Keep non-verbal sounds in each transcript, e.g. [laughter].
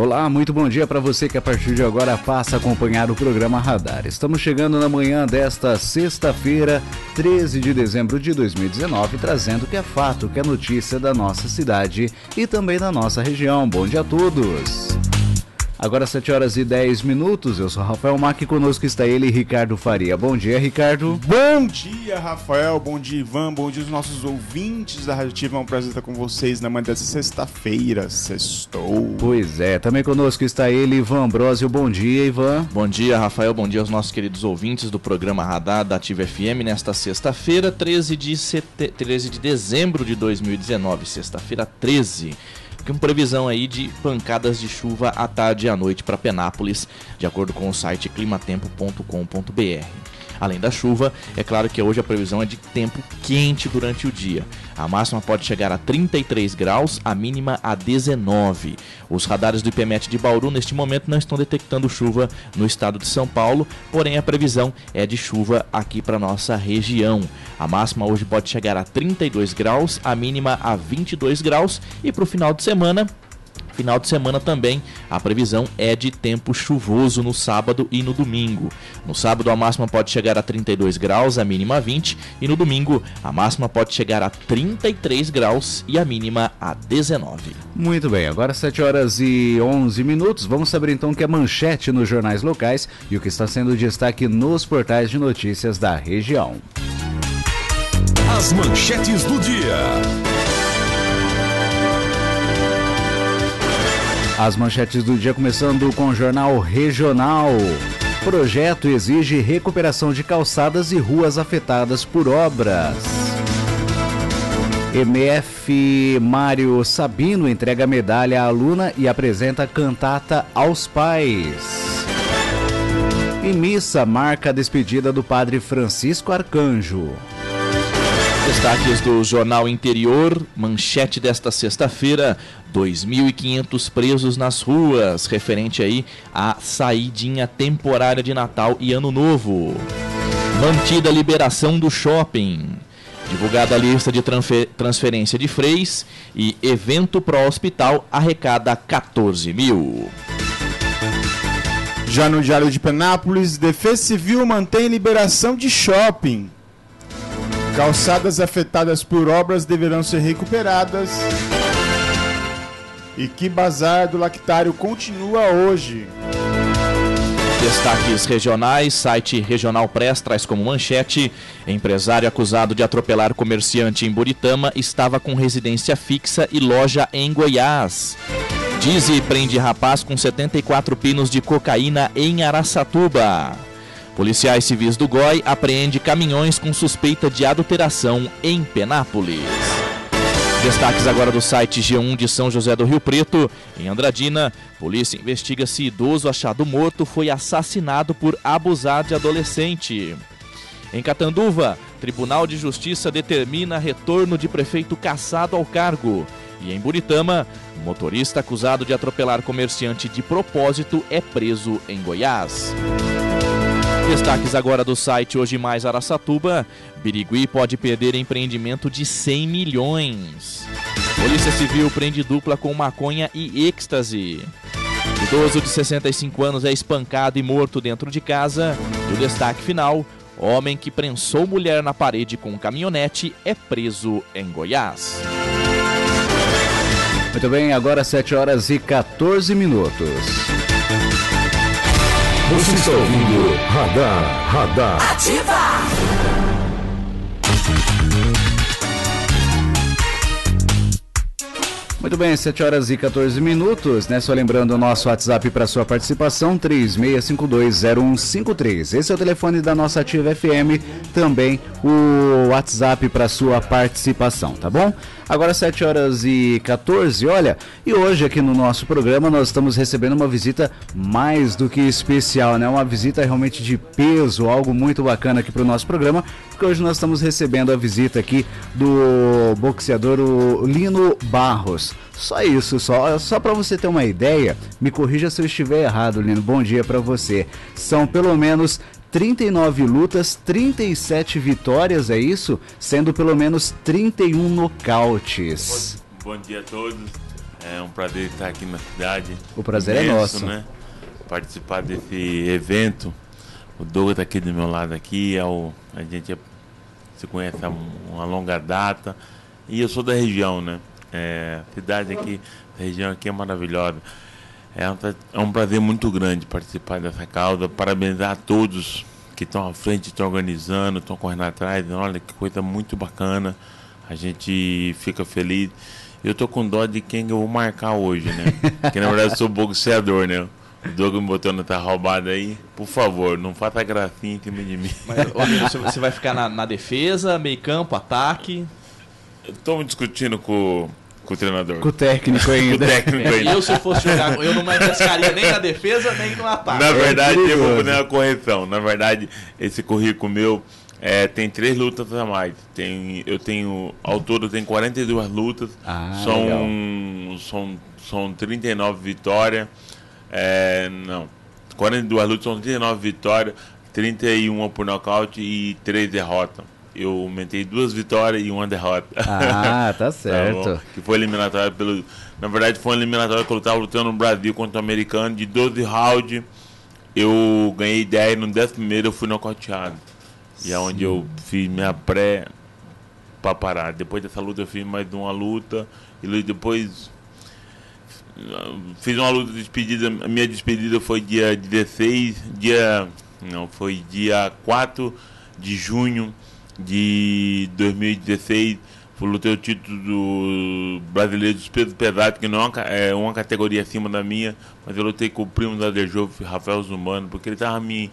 Olá, muito bom dia para você que a partir de agora passa a acompanhar o programa Radar. Estamos chegando na manhã desta sexta-feira, 13 de dezembro de 2019, trazendo o que é fato, o que é notícia da nossa cidade e também da nossa região. Bom dia a todos! Agora 7 horas e 10 minutos, eu sou Rafael Mac conosco está ele, Ricardo Faria. Bom dia, Ricardo. Bom dia, Rafael. Bom dia, Ivan. Bom dia, os nossos ouvintes da Rádio Ativa. É um prazer estar com vocês na manhã dessa sexta-feira. Sextou. Pois é, também conosco está ele, Ivan Ambrosio. Bom dia, Ivan. Bom dia, Rafael. Bom dia aos nossos queridos ouvintes do programa Radar da Ativa FM nesta sexta-feira, 13 de, sete... 13 de dezembro de 2019. Sexta-feira 13 com previsão aí de pancadas de chuva à tarde e à noite para Penápolis, de acordo com o site climatempo.com.br. Além da chuva, é claro que hoje a previsão é de tempo quente durante o dia. A máxima pode chegar a 33 graus, a mínima a 19. Os radares do IPMET de Bauru neste momento não estão detectando chuva no estado de São Paulo, porém a previsão é de chuva aqui para nossa região. A máxima hoje pode chegar a 32 graus, a mínima a 22 graus e para o final de semana Final de semana também, a previsão é de tempo chuvoso no sábado e no domingo. No sábado, a máxima pode chegar a 32 graus, a mínima a 20, e no domingo, a máxima pode chegar a 33 graus e a mínima a 19. Muito bem, agora 7 horas e 11 minutos. Vamos saber então o que é manchete nos jornais locais e o que está sendo destaque nos portais de notícias da região. As manchetes do dia. As manchetes do dia começando com o jornal regional. Projeto exige recuperação de calçadas e ruas afetadas por obras. MF Mário Sabino entrega medalha à aluna e apresenta cantata aos pais. E missa marca a despedida do padre Francisco Arcanjo. Destaques do Jornal Interior, manchete desta sexta-feira: 2.500 presos nas ruas, referente aí à saidinha temporária de Natal e Ano Novo. Mantida a liberação do shopping. Divulgada a lista de transferência de freis e evento pró-hospital arrecada 14 mil. Já no Diário de Penápolis, Defesa Civil mantém liberação de shopping. Calçadas afetadas por obras deverão ser recuperadas. E que bazar do lactário continua hoje. Destaques regionais, site Regional Press traz como manchete: empresário acusado de atropelar comerciante em Buritama estava com residência fixa e loja em Goiás. Dize prende rapaz com 74 pinos de cocaína em Araçatuba. Policiais civis do GOI apreende caminhões com suspeita de adulteração em Penápolis. Destaques agora do site G1 de São José do Rio Preto. Em Andradina, polícia investiga se idoso achado morto foi assassinado por abusar de adolescente. Em Catanduva, Tribunal de Justiça determina retorno de prefeito caçado ao cargo. E em Buritama, motorista acusado de atropelar comerciante de propósito é preso em Goiás. Destaques agora do site Hoje Mais Araçatuba. Birigui pode perder empreendimento de 100 milhões. Polícia Civil prende dupla com maconha e êxtase. Idoso de 65 anos é espancado e morto dentro de casa. E o destaque final: homem que prensou mulher na parede com caminhonete é preso em Goiás. Muito bem, agora 7 horas e 14 minutos. Você está ouvindo Radar, Radar. Ativa! Muito bem, 7 horas e 14 minutos, né? Só lembrando o nosso WhatsApp para sua participação, 36520153. Esse é o telefone da nossa Ativa FM, também o WhatsApp para sua participação, tá bom? Agora 7 horas e 14, olha, e hoje aqui no nosso programa nós estamos recebendo uma visita mais do que especial, né? Uma visita realmente de peso, algo muito bacana aqui para o nosso programa, porque hoje nós estamos recebendo a visita aqui do boxeador Lino Barros. Só isso, só, só para você ter uma ideia, me corrija se eu estiver errado, Lino. Bom dia para você. São pelo menos 39 lutas, 37 vitórias, é isso? Sendo pelo menos 31 nocautes. Bom, dia a todos. É um prazer estar aqui na cidade. O prazer é Imenso, é nosso. Né? Participar desse evento. O Douglas está aqui do meu lado aqui, é o, a gente se conhece há uma longa data. E eu sou da região, né? É, a cidade aqui, a região aqui é maravilhosa. É um, é um prazer muito grande participar dessa causa. Parabenizar a todos que estão à frente, estão organizando, estão correndo atrás. Olha que coisa muito bacana. A gente fica feliz. Eu tô com dó de quem eu vou marcar hoje, né? [laughs] Porque na verdade eu sou boxeador, né? O Douglas me botou na tá roubada aí. Por favor, não faça gracinha em cima de mim. Mas, você vai ficar na, na defesa, meio campo, ataque? Estamos discutindo com com o treinador. Com o técnico ainda. [laughs] com o técnico ainda. eu, se fosse jogar, eu não me arriscaria nem na defesa, nem no ataque. Na verdade, é eu vou fazer uma correção. Na verdade, esse currículo meu é, tem três lutas a mais. Tem, eu tenho, ao todo, eu tenho 42 lutas. Ah, são, são, são 39 vitórias. É, não, 42 lutas são 39 vitórias, 31 por nocaute e 3 derrotas eu aumentei duas vitórias e uma derrota. Ah, tá [laughs] certo. tá que foi eliminatória pelo. Na verdade, foi uma eliminatória que eu estava lutando no Brasil contra o americano de 12 rounds. Eu ganhei 10, no 11 eu fui nocauteado. E é onde eu fiz minha pré para parar. Depois dessa luta eu fiz mais uma luta. E depois fiz uma luta de despedida. A minha despedida foi dia 16, dia. Não, foi dia 4 de junho de 2016 lutei o título do brasileiro dos pesos pesados, que não é uma categoria acima da minha, mas eu lutei com o primo da Dejof, Rafael Zumano, porque ele estava me.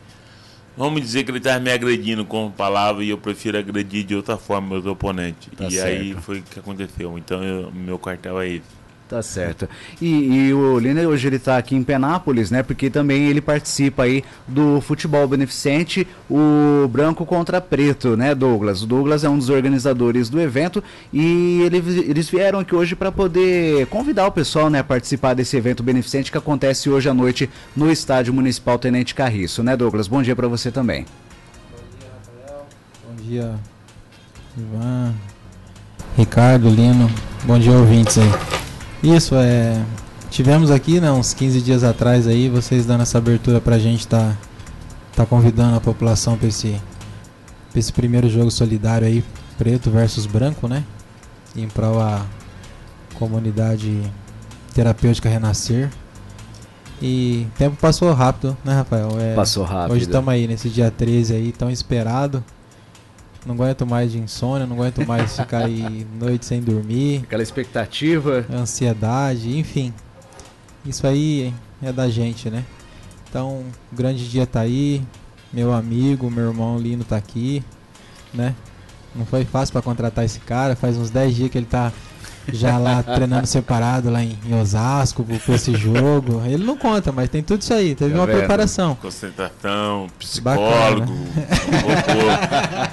Vamos dizer que ele estava me agredindo com palavras e eu prefiro agredir de outra forma meus oponentes. Tá e certo. aí foi o que aconteceu. Então eu, meu cartel é esse. Tá certo. E, e o Liner hoje ele está aqui em Penápolis, né? Porque também ele participa aí do futebol beneficente, o branco contra preto, né, Douglas? O Douglas é um dos organizadores do evento e ele, eles vieram aqui hoje para poder convidar o pessoal, né, a participar desse evento beneficente que acontece hoje à noite no Estádio Municipal Tenente Carriço, né, Douglas? Bom dia para você também. Bom dia, Rafael. Bom dia, Ivan, Ricardo, Lino. Bom dia, ouvintes aí. Isso, é. Tivemos aqui, né, uns 15 dias atrás aí, vocês dando essa abertura pra gente tá, tá convidando a população pra esse, pra esse primeiro jogo solidário aí, preto versus branco, né? Em prol a comunidade terapêutica renascer. E o tempo passou rápido, né, Rafael? É, passou rápido. Hoje estamos aí nesse dia 13 aí, tão esperado. Não aguento mais de insônia, não aguento mais ficar aí [laughs] noite sem dormir. Aquela expectativa. Ansiedade, enfim. Isso aí é da gente, né? Então, o grande dia tá aí. Meu amigo, meu irmão Lino tá aqui, né? Não foi fácil para contratar esse cara. Faz uns 10 dias que ele tá já lá treinando separado lá em, em Osasco por esse jogo. Ele não conta, mas tem tudo isso aí. Teve tá uma vendo? preparação. Concentração, psicólogo,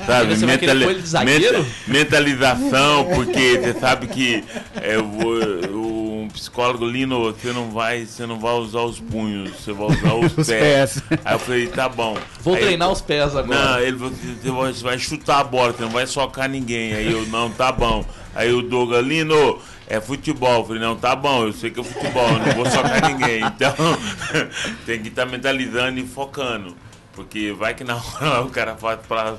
sabe? Mentali menta mentalização, porque você sabe que é, o, um psicólogo Lino, você não vai, você não vai usar os punhos, você vai usar os, [laughs] os pés. pés. Aí eu falei, tá bom. Vou aí treinar os pés agora. Não, ele você vai chutar a bola, você não vai socar ninguém. Aí eu, não, tá bom. Aí o Douglas, Lino, é futebol. Eu falei, não, tá bom, eu sei que é futebol, não vou socar ninguém. [laughs] Então, [laughs] tem que estar tá mentalizando e focando. Porque vai que na hora o cara faz pra.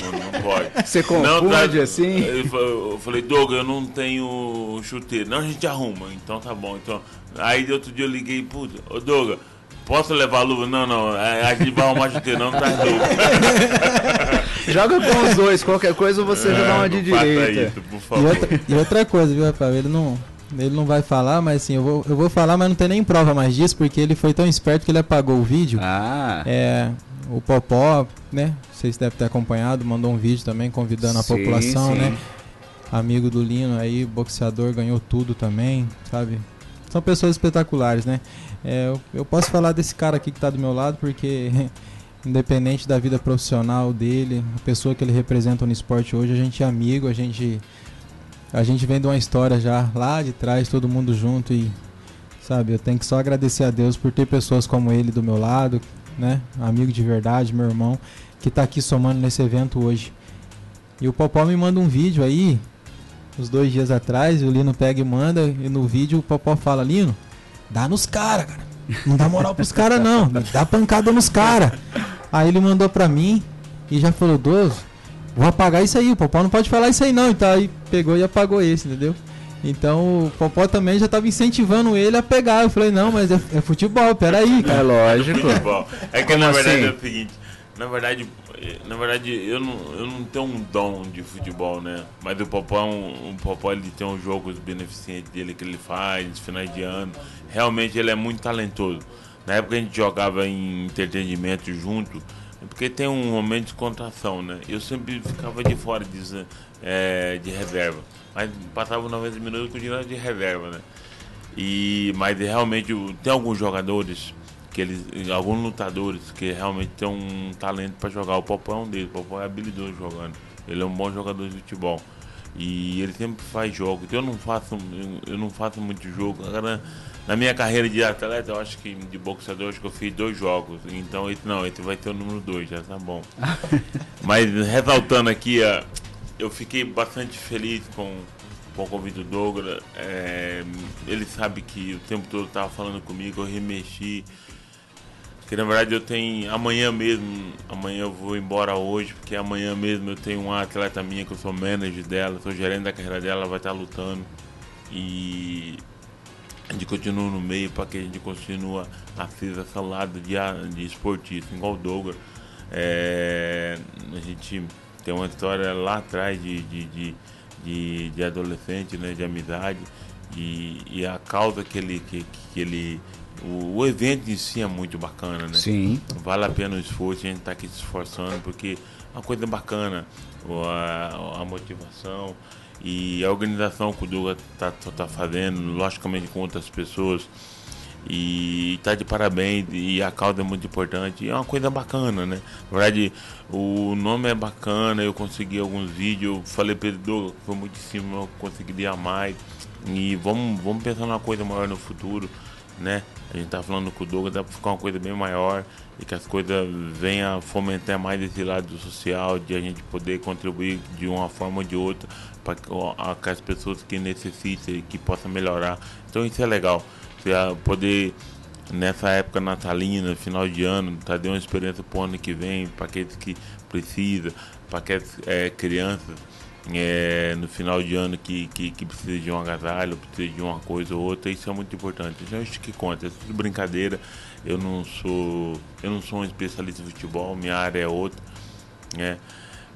Não, não pode. Você confunde não, tá, assim? Eu falei, Douglas, eu não tenho chuteiro. Não, a gente arruma. Então tá bom. Então, aí outro dia eu liguei, puta, ô Douglas, Posso levar a luva? Não, não. A gente vai arrumar chuteiro, não, não tá [laughs] Joga com os dois, qualquer coisa você é, já dá uma de direita. Isso, por favor. E outra, e outra coisa, viu, Rafael? Ele não. Ele não vai falar, mas assim, eu vou, eu vou falar, mas não tem nem prova mais disso, porque ele foi tão esperto que ele apagou o vídeo. Ah. É, o Popó, né? Vocês devem ter acompanhado, mandou um vídeo também convidando a Sim, população, sim. né? Amigo do Lino aí, boxeador, ganhou tudo também, sabe? São pessoas espetaculares, né? É, eu, eu posso falar desse cara aqui que tá do meu lado, porque [laughs] independente da vida profissional dele, a pessoa que ele representa no esporte hoje, a gente é amigo, a gente a gente vem de uma história já lá de trás, todo mundo junto e sabe, eu tenho que só agradecer a Deus por ter pessoas como ele do meu lado, né? Amigo de verdade, meu irmão, que tá aqui somando nesse evento hoje. E o Popó me manda um vídeo aí, uns dois dias atrás, o Lino pega e manda, e no vídeo o Popó fala, Lino, dá nos caras, cara. Não dá moral pros caras não, dá pancada nos caras. Aí ele mandou pra mim e já falou, Dozo, vou apagar isso aí, o Popó não pode falar isso aí não. Então aí pegou e apagou esse, entendeu? Então o Popó também já tava incentivando ele a pegar. Eu falei, não, mas é, é futebol, peraí, É cara. lógico. Futebol. É que Como na verdade assim? é o seguinte, na verdade, na verdade eu não, eu não tenho um dom de futebol, né? Mas o Popó, é um, o Popó ele tem os jogos beneficentes dele que ele faz, finais de ano. Realmente ele é muito talentoso. Na época a gente jogava em entretenimento junto, é porque tem um momento de descontração, né? Eu sempre ficava de fora de, eh, de reserva. Mas passava 90 minutos com o de reserva, né? E, mas realmente tem alguns jogadores que eles, alguns lutadores que realmente têm um talento para jogar. O Popó é um deles. O Popó é habilidoso jogando. Ele é um bom jogador de futebol. E ele sempre faz jogos. Eu não faço, eu não faço muito jogo. Agora, na minha carreira de atleta, eu acho que de boxeador, acho que eu fiz dois jogos. Então, não, esse vai ter o número dois, já tá bom. [laughs] Mas ressaltando aqui, eu fiquei bastante feliz com, com o convite do Douglas. É, ele sabe que o tempo todo estava falando comigo, eu remexi. Porque na verdade eu tenho. Amanhã mesmo, amanhã eu vou embora hoje, porque amanhã mesmo eu tenho uma atleta minha que eu sou manager dela, sou gerente da carreira dela, ela vai estar lutando. E a gente continua no meio para que a gente continue a ser essa lado de, a- de esportista, igual o Douglas. É, a gente tem uma história lá atrás de, de, de, de, de adolescente, né, de amizade. E, e a causa que ele. Que, que ele o, o evento em si é muito bacana, né? Sim. Vale a pena o esforço, a gente tá aqui se esforçando, porque é uma coisa bacana, a, a motivação e a organização que o Duga tá, tá, tá fazendo, logicamente com outras pessoas. E tá de parabéns, e a causa é muito importante, é uma coisa bacana, né? Na verdade, o nome é bacana, eu consegui alguns vídeos, falei para Douglas, foi muito em cima, eu conseguiria mais. E vamos, vamos pensar numa coisa maior no futuro, né? A gente tá falando com o Douglas, dá pra ficar uma coisa bem maior e que as coisas venham a fomentar mais esse lado social, de a gente poder contribuir de uma forma ou de outra para que, ó, a- que as pessoas que necessitem, que possam melhorar. Então isso é legal. Você poder, nessa época natalina, final de ano, tá dando uma experiência pro ano que vem, para aqueles que precisam, para aquelas eh, crianças é, no final de ano que, que, que precisa de um agasalho, precisa de uma coisa ou outra, isso é muito importante. Então isso que conta, é tudo brincadeira. Eu não sou. Eu não sou um especialista em futebol, minha área é outra. Né?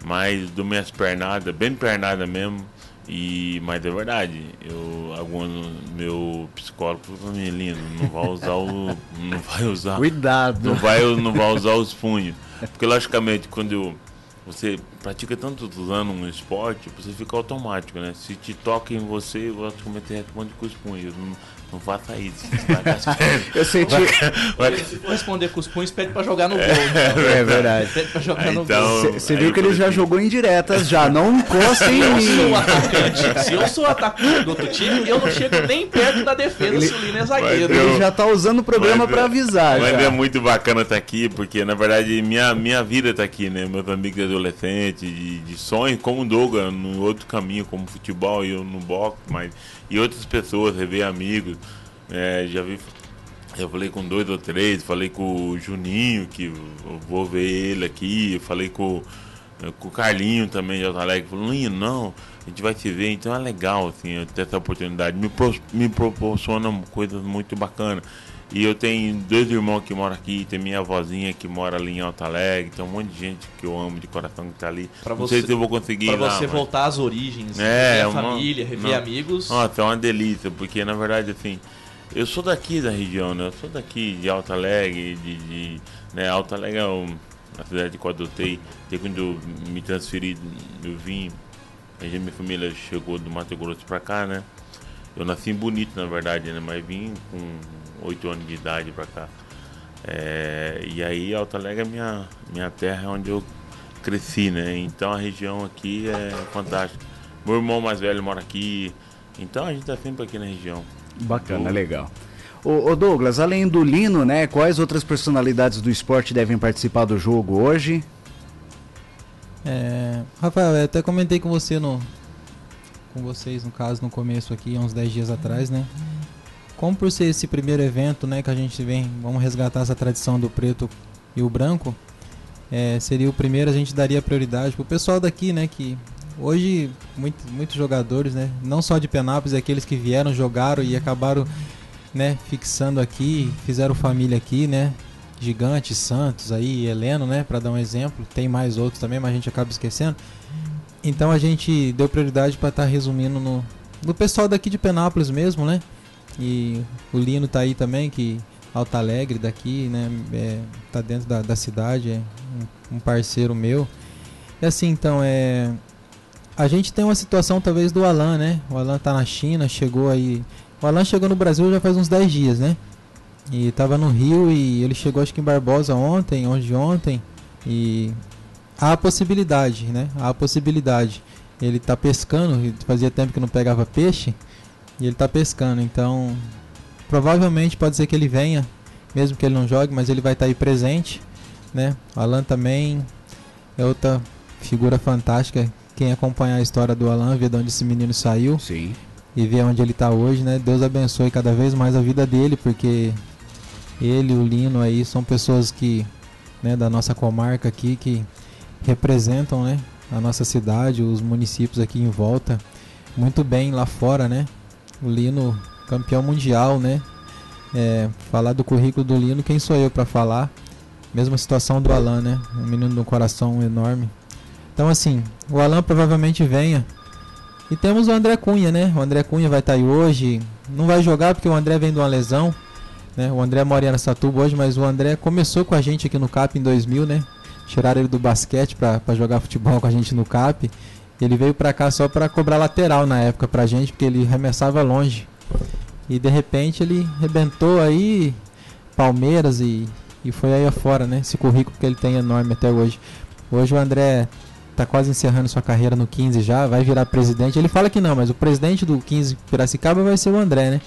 Mas dou minhas pernadas, bem pernada mesmo. E, mas é verdade, eu, algum meu psicólogo falou pra mim, lindo, não vai usar o. [laughs] Não vai usar Cuidado. não vai, não vai usar os punhos. Porque, logicamente, quando você pratica tantos anos um esporte, você fica automático, né? Se te toca em você, você automaticamente responde com os punhos. Não, as [laughs] pernas. Eu senti. Vai- Se for responder com os punhos, pede pra jogar no gol. então. É verdade. Pede pra jogar Aí, no então, gol. Você aí viu que eu ele já jogou em diretas já. Não encosta em Eu mim. sou o atacante. Se eu sou atacante do outro time, eu não chego nem perto da defesa Ele- se o Lino é zagueiro. Mas eu- Ele já tá usando o programa Mas pra é- avisar. Mas já. é muito bacana estar aqui, porque na verdade minha, minha vida está aqui, né? Meus amigos de adolescente, de, de sonho, como o Douglas, no outro caminho, como futebol e eu no boxe, mas e outras pessoas, rever amigos. É, já vi. Eu falei com dois ou três, falei com o Juninho, que vou ver ele aqui, falei com, com o Carlinho também de Alto Alegre, falou, Linho, não, a gente vai se ver, então é legal assim, ter essa oportunidade, me, pro- me proporciona coisas muito bacanas. E eu tenho dois irmãos que moram aqui, tem minha avózinha que mora ali em Alta Alegre, tem um monte de gente que eu amo de coração que tá ali. Pra não você- sei se eu vou conseguir Pra lá, você mas- voltar às origens, É, rever a uma- família, rever não. amigos. Nossa, é uma delícia, porque na verdade, assim, eu sou daqui da região, né? Eu sou daqui de Alto Alegre, de, de né? Alto Alegre é um- a cidade que eu adotei. Desde quando eu me transferi, eu vim, a gente, minha família chegou do Mato Grosso pra cá, né? Eu nasci em Bonito, na verdade, né? Mas vim com 8 anos de idade pra cá. É, e aí Alto Alegre é minha, minha terra, é onde eu cresci, né? Então a região aqui é fantástica. Meu irmão mais velho mora aqui, então a gente tá sempre aqui na região. Bacana, legal. Ô, ô Douglas, além do Lino, né, quais outras personalidades do esporte devem participar do jogo hoje? É, Rafael, eu até comentei com você no com vocês no caso no começo aqui, há uns 10 dias atrás, né? Como por ser esse primeiro evento, né, que a gente vem, vamos resgatar essa tradição do preto e o branco, é, seria o primeiro, a gente daria prioridade pro pessoal daqui, né, que hoje muito, muitos jogadores, né, não só de Penápolis, aqueles que vieram, jogaram e acabaram, né, fixando aqui, fizeram família aqui, né, Gigante, Santos, aí Heleno, né, para dar um exemplo. Tem mais outros também, mas a gente acaba esquecendo. Então a gente deu prioridade para estar resumindo no, no pessoal daqui de Penápolis mesmo, né? E o Lino tá aí também, que Alta Alegre daqui, né? É, tá dentro da, da cidade, é um, um parceiro meu. E assim, então, é. A gente tem uma situação talvez do Alan, né? O Alan tá na China, chegou aí. O Alan chegou no Brasil já faz uns 10 dias, né? E tava no Rio e ele chegou acho que em Barbosa ontem, hoje ontem. E há a possibilidade, né? Há a possibilidade. Ele tá pescando, fazia tempo que não pegava peixe. E ele tá pescando, então provavelmente pode ser que ele venha, mesmo que ele não jogue, mas ele vai estar aí presente, né? O Alan também é outra figura fantástica. Quem acompanhar a história do Alan, vê de onde esse menino saiu Sim. e ver onde ele está hoje, né? Deus abençoe cada vez mais a vida dele, porque ele, o Lino aí são pessoas que, né, da nossa comarca aqui que representam, né, a nossa cidade, os municípios aqui em volta muito bem lá fora, né? O Lino campeão mundial, né? É, falar do currículo do Lino, quem sou eu para falar? Mesma situação do Alan, né? Um menino de um coração enorme. Então assim, o Alan provavelmente venha e temos o André Cunha, né? O André Cunha vai estar aí hoje. Não vai jogar porque o André vem de uma lesão. Né? O André mora em Aracatuba hoje, mas o André começou com a gente aqui no CAP em 2000, né? Tiraram ele do basquete pra jogar futebol com a gente no CAP. Ele veio pra cá só pra cobrar lateral na época pra gente, porque ele arremessava longe. E de repente ele rebentou aí Palmeiras e, e foi aí afora, né? Esse currículo que ele tem enorme até hoje. Hoje o André tá quase encerrando sua carreira no 15 já, vai virar presidente. Ele fala que não, mas o presidente do 15 Piracicaba vai ser o André, né?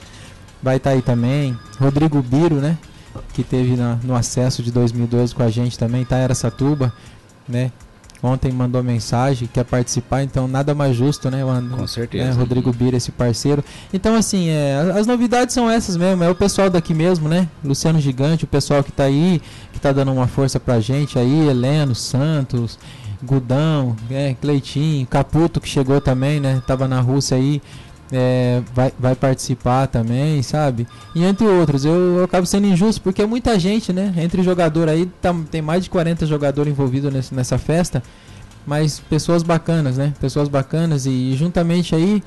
Vai estar aí também. Rodrigo Biro, né? Que teve na- no acesso de 2012 com a gente também, tá em Aracatuba, né? Ontem mandou mensagem, quer participar, então nada mais justo, né? O And- Com certeza. né, Rodrigo Bira, esse parceiro. Então, assim, é, as- as novidades são essas mesmo. É o pessoal daqui mesmo, né? Luciano Gigante, o pessoal que tá aí, que tá dando uma força pra gente aí. Heleno, Santos, Gudão, é, Cleitinho, Caputo, que chegou também, né? Tava na Rússia aí. É, vai, vai participar também, sabe? E entre outros, eu, eu acabo sendo injusto porque é muita gente, né? Entre jogador aí, tá- tem mais de 40 jogadores envolvidos nesse- nessa festa mas pessoas bacanas, né? Pessoas bacanas e juntamente aí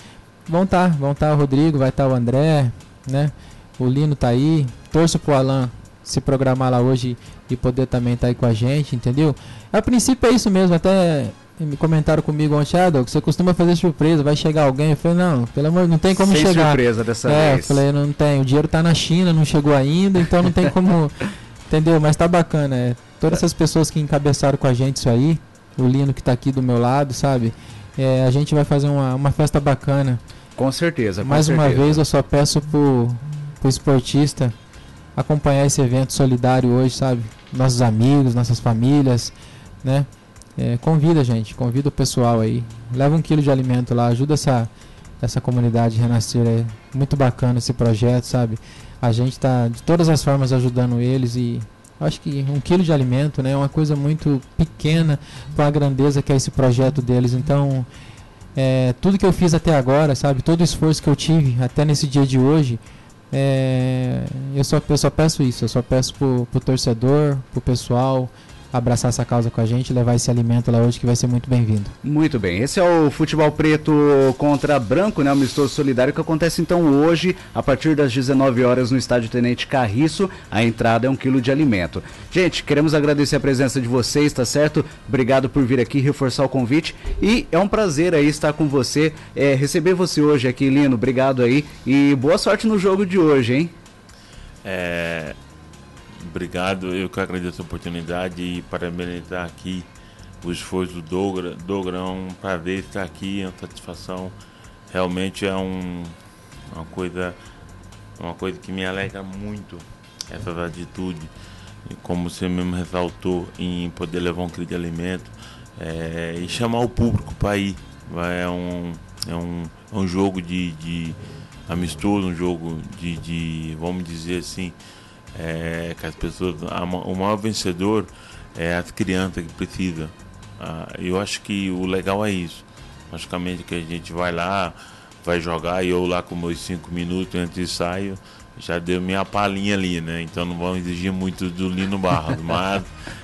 vão estar, vão estar o Rodrigo, vai estar o André, né? O Lino tá aí. Torço pro Alan se programar lá hoje e poder também estar aí com a gente, entendeu? A princípio é isso mesmo, até me comentaram comigo ontem, ah, Doug, você costuma fazer surpresa, vai chegar alguém? Eu falei, não, pelo amor, não tem como Sem chegar. surpresa dessa é, vez. eu falei, não tem, o dinheiro tá na China, não chegou ainda, então não tem como, [laughs] entendeu? Mas tá bacana, é. Todas essas pessoas que encabeçaram com a gente isso aí, o Lino que tá aqui do meu lado, sabe? É, a gente vai fazer uma, uma festa bacana. Com certeza. com Mais uma certeza. vez eu só peço pro, pro esportista acompanhar esse evento solidário hoje, sabe? Nossos amigos, nossas famílias, né? É, convida, gente, convida o pessoal aí. Leva um quilo de alimento lá, ajuda essa, essa comunidade renascer. É muito bacana esse projeto, sabe? A gente tá de todas as formas ajudando eles e acho que um quilo de alimento né, é uma coisa muito pequena para a grandeza que é esse projeto deles. Então, é, tudo que eu fiz até agora, sabe? Todo o esforço que eu tive até nesse dia de hoje, é, eu, só, eu só peço isso, eu só peço pro, pro torcedor, pro pessoal, abraçar essa causa com a gente, levar esse alimento lá hoje que vai ser muito bem-vindo. Muito bem, esse é o Futebol Preto contra Branco, né, o amistoso solidário que acontece então hoje a partir das 19 horas no estádio Tenente Carriço. A entrada é um quilo de alimento. Gente, queremos agradecer a presença de vocês, tá certo? Obrigado por vir aqui reforçar o convite e é um prazer aí estar com você, é, receber você hoje aqui, Lino. Obrigado aí e boa sorte no jogo de hoje, hein? É, Obrigado, eu que agradeço a oportunidade e parabenizar aqui o esforço do Dogra. Dogra é um prazer estar aqui, é uma satisfação. Realmente é um, uma coisa uma coisa que me alegra muito essas atitudes, como você mesmo ressaltou, em poder levar um quilo de alimento é, e chamar o público para ir. É um, é um, é um jogo de, de amistoso, um jogo de, de, vamos dizer assim, é, que as pessoas, o maior vencedor é as crianças que precisam. Ah, eu acho que o legal é isso. Logicamente que a gente vai lá, vai jogar e eu lá com meus cinco minutos antes de saio já deu minha palhinha ali, né? Então não vamos exigir muito do Lino Barros, [laughs] mas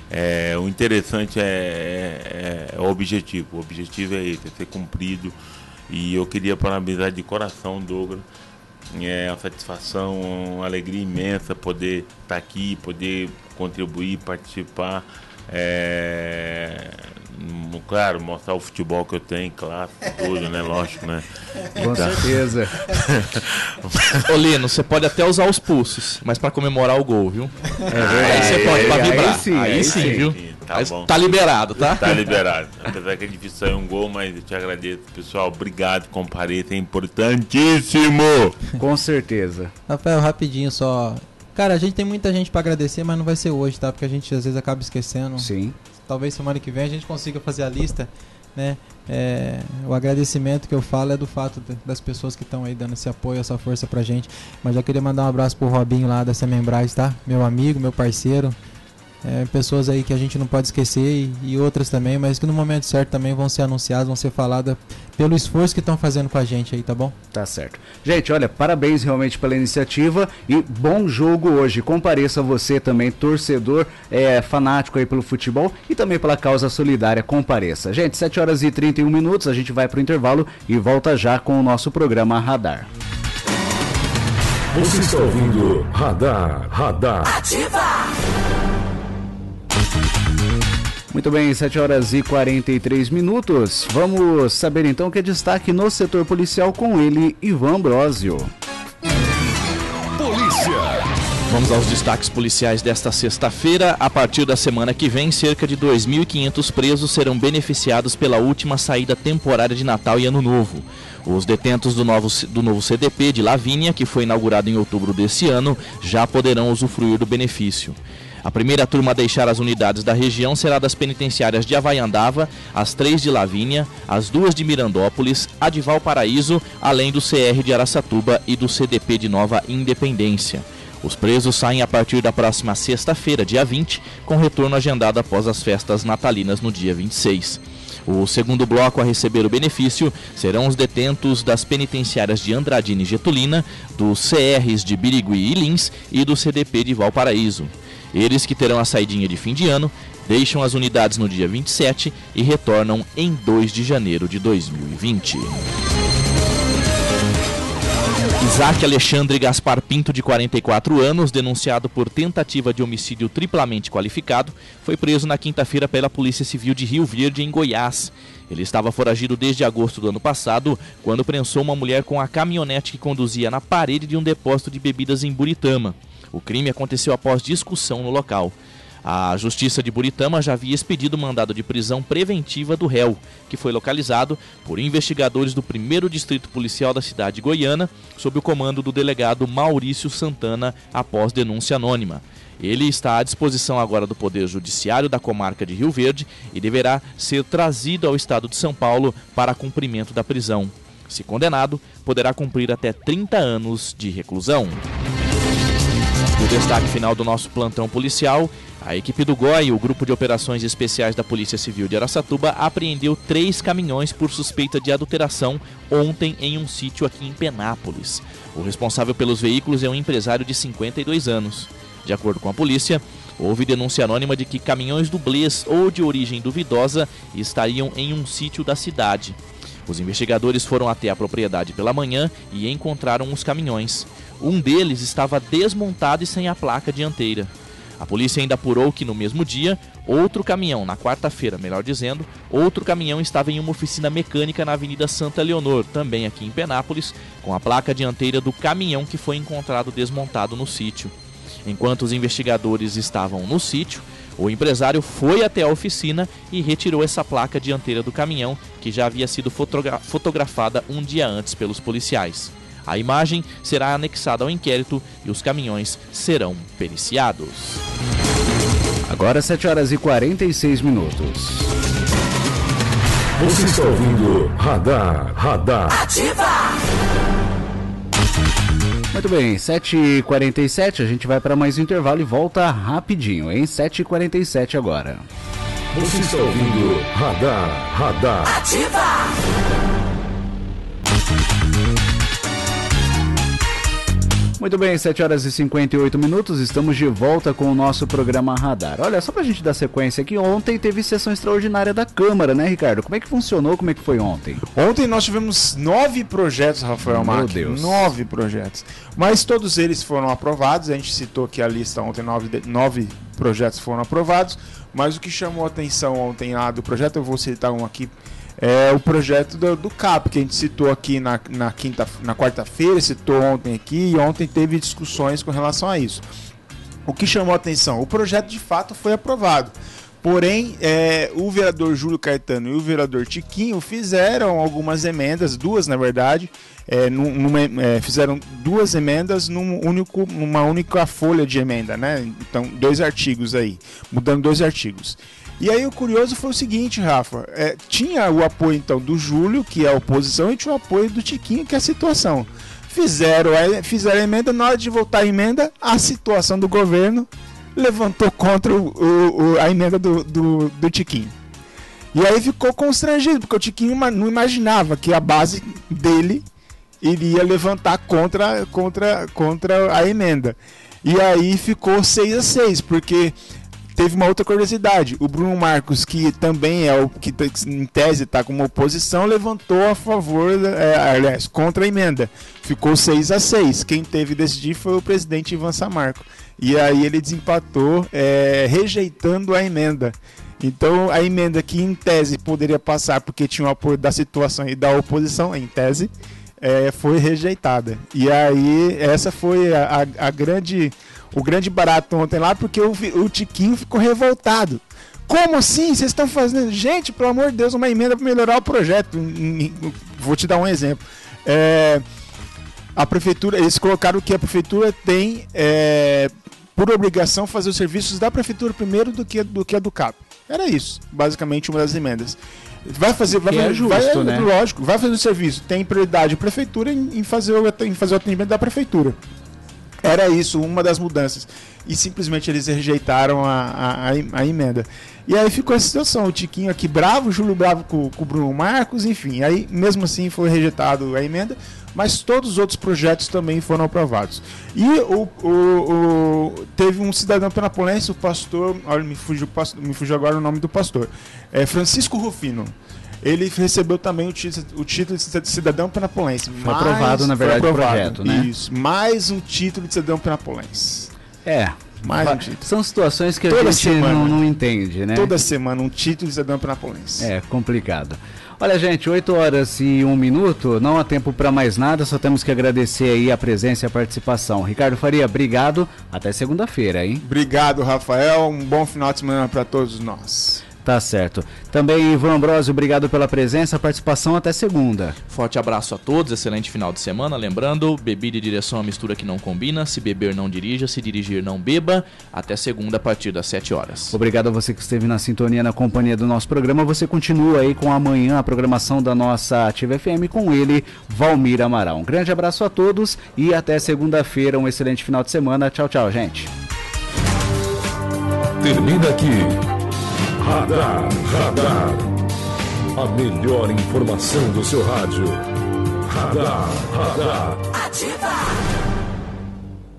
é, o interessante é, é, é, o objetivo. O objetivo é esse, é ser cumprido. E eu queria parabenizar de coração, Douglas, é uma satisfação, uma alegria imensa poder estar tá aqui, poder contribuir, participar. É, claro, mostrar o futebol que eu tenho, claro, tudo, né? Lógico, né? Com então... certeza. Ô Lino, você pode até usar os pulsos, mas para comemorar o gol, viu? É Aí você pode, pra vibrar. Aí sim, aí, aí sim, sim, viu? Tá, mas bom. tá liberado, tá? Tá liberado. Apesar que é difícil sair um gol, mas eu te agradeço, pessoal. Obrigado, compareça, é importantíssimo. Com certeza. Rafael, rapidinho só. Cara, a gente tem muita gente para agradecer, mas não vai ser hoje, tá? Porque a gente às vezes acaba esquecendo. Sim. Talvez semana que vem a gente consiga fazer a lista, né? É, o agradecimento que eu falo é do fato de, das pessoas que estão aí dando esse apoio, essa força pra gente. Mas já queria mandar um abraço pro Robinho lá da Semembrais, tá? Meu amigo, meu parceiro é, pessoas aí que a gente não pode esquecer e, e, outras também, mas que no momento certo também vão ser anunciadas, vão ser faladas pelo esforço que estão fazendo com a gente aí, tá bom? Tá certo. Gente, olha, parabéns realmente pela iniciativa e bom jogo hoje. Compareça você também, torcedor é, fanático aí pelo futebol e também pela causa solidária, compareça. Gente, 7 horas e 31 minutos, a gente vai pro intervalo e volta já com o nosso programa Radar. Você está ouvindo Radar, Radar. Ativa! Muito bem, 7 horas e 43 minutos. Vamos saber então o que é destaque no setor policial com ele, Ivan Brosio. Polícia. Vamos aos destaques policiais desta sexta-feira. A partir da semana que vem, cerca de 2.500 presos serão beneficiados pela última saída temporária de Natal e Ano Novo. Os detentos do novo, do novo CDP de Lavínia, que foi inaugurado em outubro desse ano, já poderão usufruir do benefício. A primeira turma a deixar as unidades da região será das penitenciárias de Havaiandava, as três de Lavínia, as duas de Mirandópolis, a de Valparaíso, além do CR de Araçatuba e do CDP de Nova Independência. Os presos saem a partir da próxima sexta-feira, dia 20, com retorno agendado após as festas natalinas no dia 26. O segundo bloco a receber o benefício serão os detentos das penitenciárias de Andradina e Getulina, dos CRs de Birigui e Lins e do CDP de Valparaíso. Eles que terão a saidinha de fim de ano, deixam as unidades no dia 27 e retornam em 2 de janeiro de 2020. Isaac Alexandre Gaspar Pinto, de 44 anos, denunciado por tentativa de homicídio triplamente qualificado, foi preso na quinta-feira pela Polícia Civil de Rio Verde, em Goiás. Ele estava foragido desde agosto do ano passado, quando prensou uma mulher com a caminhonete que conduzia na parede de um depósito de bebidas em Buritama. O crime aconteceu após discussão no local. A Justiça de Buritama já havia expedido mandado de prisão preventiva do réu, que foi localizado por investigadores do 1 Distrito Policial da cidade goiana, sob o comando do delegado Maurício Santana, após denúncia anônima. Ele está à disposição agora do Poder Judiciário da comarca de Rio Verde e deverá ser trazido ao estado de São Paulo para cumprimento da prisão. Se condenado, poderá cumprir até 30 anos de reclusão. Destaque final do nosso plantão policial, a equipe do GOI o Grupo de Operações Especiais da Polícia Civil de Araçatuba apreendeu três caminhões por suspeita de adulteração ontem em um sítio aqui em Penápolis. O responsável pelos veículos é um empresário de 52 anos. De acordo com a polícia, houve denúncia anônima de que caminhões dublês ou de origem duvidosa estariam em um sítio da cidade. Os investigadores foram até a propriedade pela manhã e encontraram os caminhões. Um deles estava desmontado e sem a placa dianteira. A polícia ainda apurou que no mesmo dia, outro caminhão, na quarta-feira, melhor dizendo, outro caminhão estava em uma oficina mecânica na Avenida Santa Leonor, também aqui em Penápolis, com a placa dianteira do caminhão que foi encontrado desmontado no sítio. Enquanto os investigadores estavam no sítio, o empresário foi até a oficina e retirou essa placa dianteira do caminhão, que já havia sido fotogra fotografada um dia antes pelos policiais. A imagem será anexada ao inquérito e os caminhões serão periciados. Agora 7 horas e 46 minutos. Você está ouvindo Radar, Radar. Ativa! Muito bem, 7h47, a gente vai para mais um intervalo e volta rapidinho, hein? 7h47 agora. Você está ouvindo Radar, Radar. Ativa! Muito bem, 7 horas e 58 minutos, estamos de volta com o nosso programa Radar. Olha, só pra gente dar sequência aqui, ontem teve sessão extraordinária da Câmara, né, Ricardo? Como é que funcionou? Como é que foi ontem? Ontem nós tivemos nove projetos, Rafael Meu Mac. Deus. Nove projetos. Mas todos eles foram aprovados. A gente citou aqui a lista ontem, nove, de- nove projetos foram aprovados. Mas o que chamou a atenção ontem lá do projeto, eu vou citar um aqui, é o projeto do, do CAP, que a gente citou aqui na, na, quinta, na quarta-feira, citou ontem aqui, e ontem teve discussões com relação a isso. O que chamou a atenção? O projeto de fato foi aprovado. Porém, é, o vereador Júlio Caetano e o vereador Tiquinho fizeram algumas emendas, duas na verdade, é, num- numa- é, fizeram duas emendas num único, numa única folha de emenda, né? Então, dois artigos aí, mudando dois artigos. E aí o curioso foi o seguinte, Rafa, é, tinha o apoio então do Júlio, que é a oposição, e tinha o apoio do Tiquinho, que é a situação. Fizeram fizeram a emenda, na hora de votar a emenda, a situação do governo levantou contra o- o- a emenda do, do, do Tiquinho. E aí ficou constrangido, porque o Tiquinho não imaginava que a base dele iria levantar contra, contra, contra a emenda. E aí ficou 6 a 6 porque teve uma outra curiosidade. O Bruno Marcos, que também é o que tá- em tese está como oposição, levantou a favor, é, aliás, contra a emenda. Ficou 6 a 6 Quem teve decidir foi o presidente Ivan Samarco. E aí ele desempatou, é, rejeitando a emenda. Então a emenda que em tese poderia passar porque tinha o apoio da situação e da oposição, em tese, é, foi rejeitada. E aí essa foi a, a- a grande, o grande barato ontem lá, porque o, o Tiquinho ficou revoltado. Como assim? Vocês estão fazendo. Gente, pelo amor de Deus, uma emenda para melhorar o projeto. Vou te dar um exemplo. É, a prefeitura, eles colocaram que a prefeitura tem é, por obrigação fazer os serviços da prefeitura primeiro do que do que a do CAP. Era isso, basicamente uma das emendas. Vai fazer, vai é justo, vai, né? lógico, vai fazer o serviço. Tem prioridade a prefeitura em, em fazer o, em fazer o atendimento da prefeitura. Era isso, uma das mudanças. E simplesmente eles rejeitaram a, a, a em- a emenda. E aí ficou essa situação, o Tiquinho aqui bravo, o Júlio bravo com, com o Bruno Marcos, enfim. Aí mesmo assim foi rejeitado a emenda, mas todos os outros projetos também foram aprovados. E o, o- o- teve um cidadão penapolense, o pastor, olha, me fugiu, me fugiu agora o nome do pastor, é Francisco Rufino. Ele recebeu também o título, o título de cidadão penapolense. Foi aprovado, na verdade, o aprovado. projeto, né? Isso, mais um título de cidadão penapolense. É. Mais um título. São situações que a Toda gente semana. não, não entende, né? Toda semana um título de cidadão penapolense. É, complicado. Olha, gente, 8 horas e 1 minuto, não há tempo para mais nada, só temos que agradecer aí a presença e a participação. Ricardo Faria, obrigado. Até segunda-feira, hein? Obrigado, Rafael. Um bom final de semana para todos nós. Tá certo. Também, Ivan Ambrosio, obrigado pela presença, participação até segunda. Forte abraço a todos, excelente final de semana. Lembrando, bebida e direção é uma mistura que não combina. Se beber, não dirija. Se dirigir, não beba. Até segunda, a partir das 7 horas. Obrigado a você que esteve na sintonia, na companhia do nosso programa. Você continua aí com amanhã a programação da nossa Ativa FM com ele, Valmir Amaral. Um grande abraço a todos e até segunda-feira. Um excelente final de semana. Tchau, tchau, gente. Termina aqui. Radar, radar. A melhor informação do seu rádio. Radar, radar. Ativa!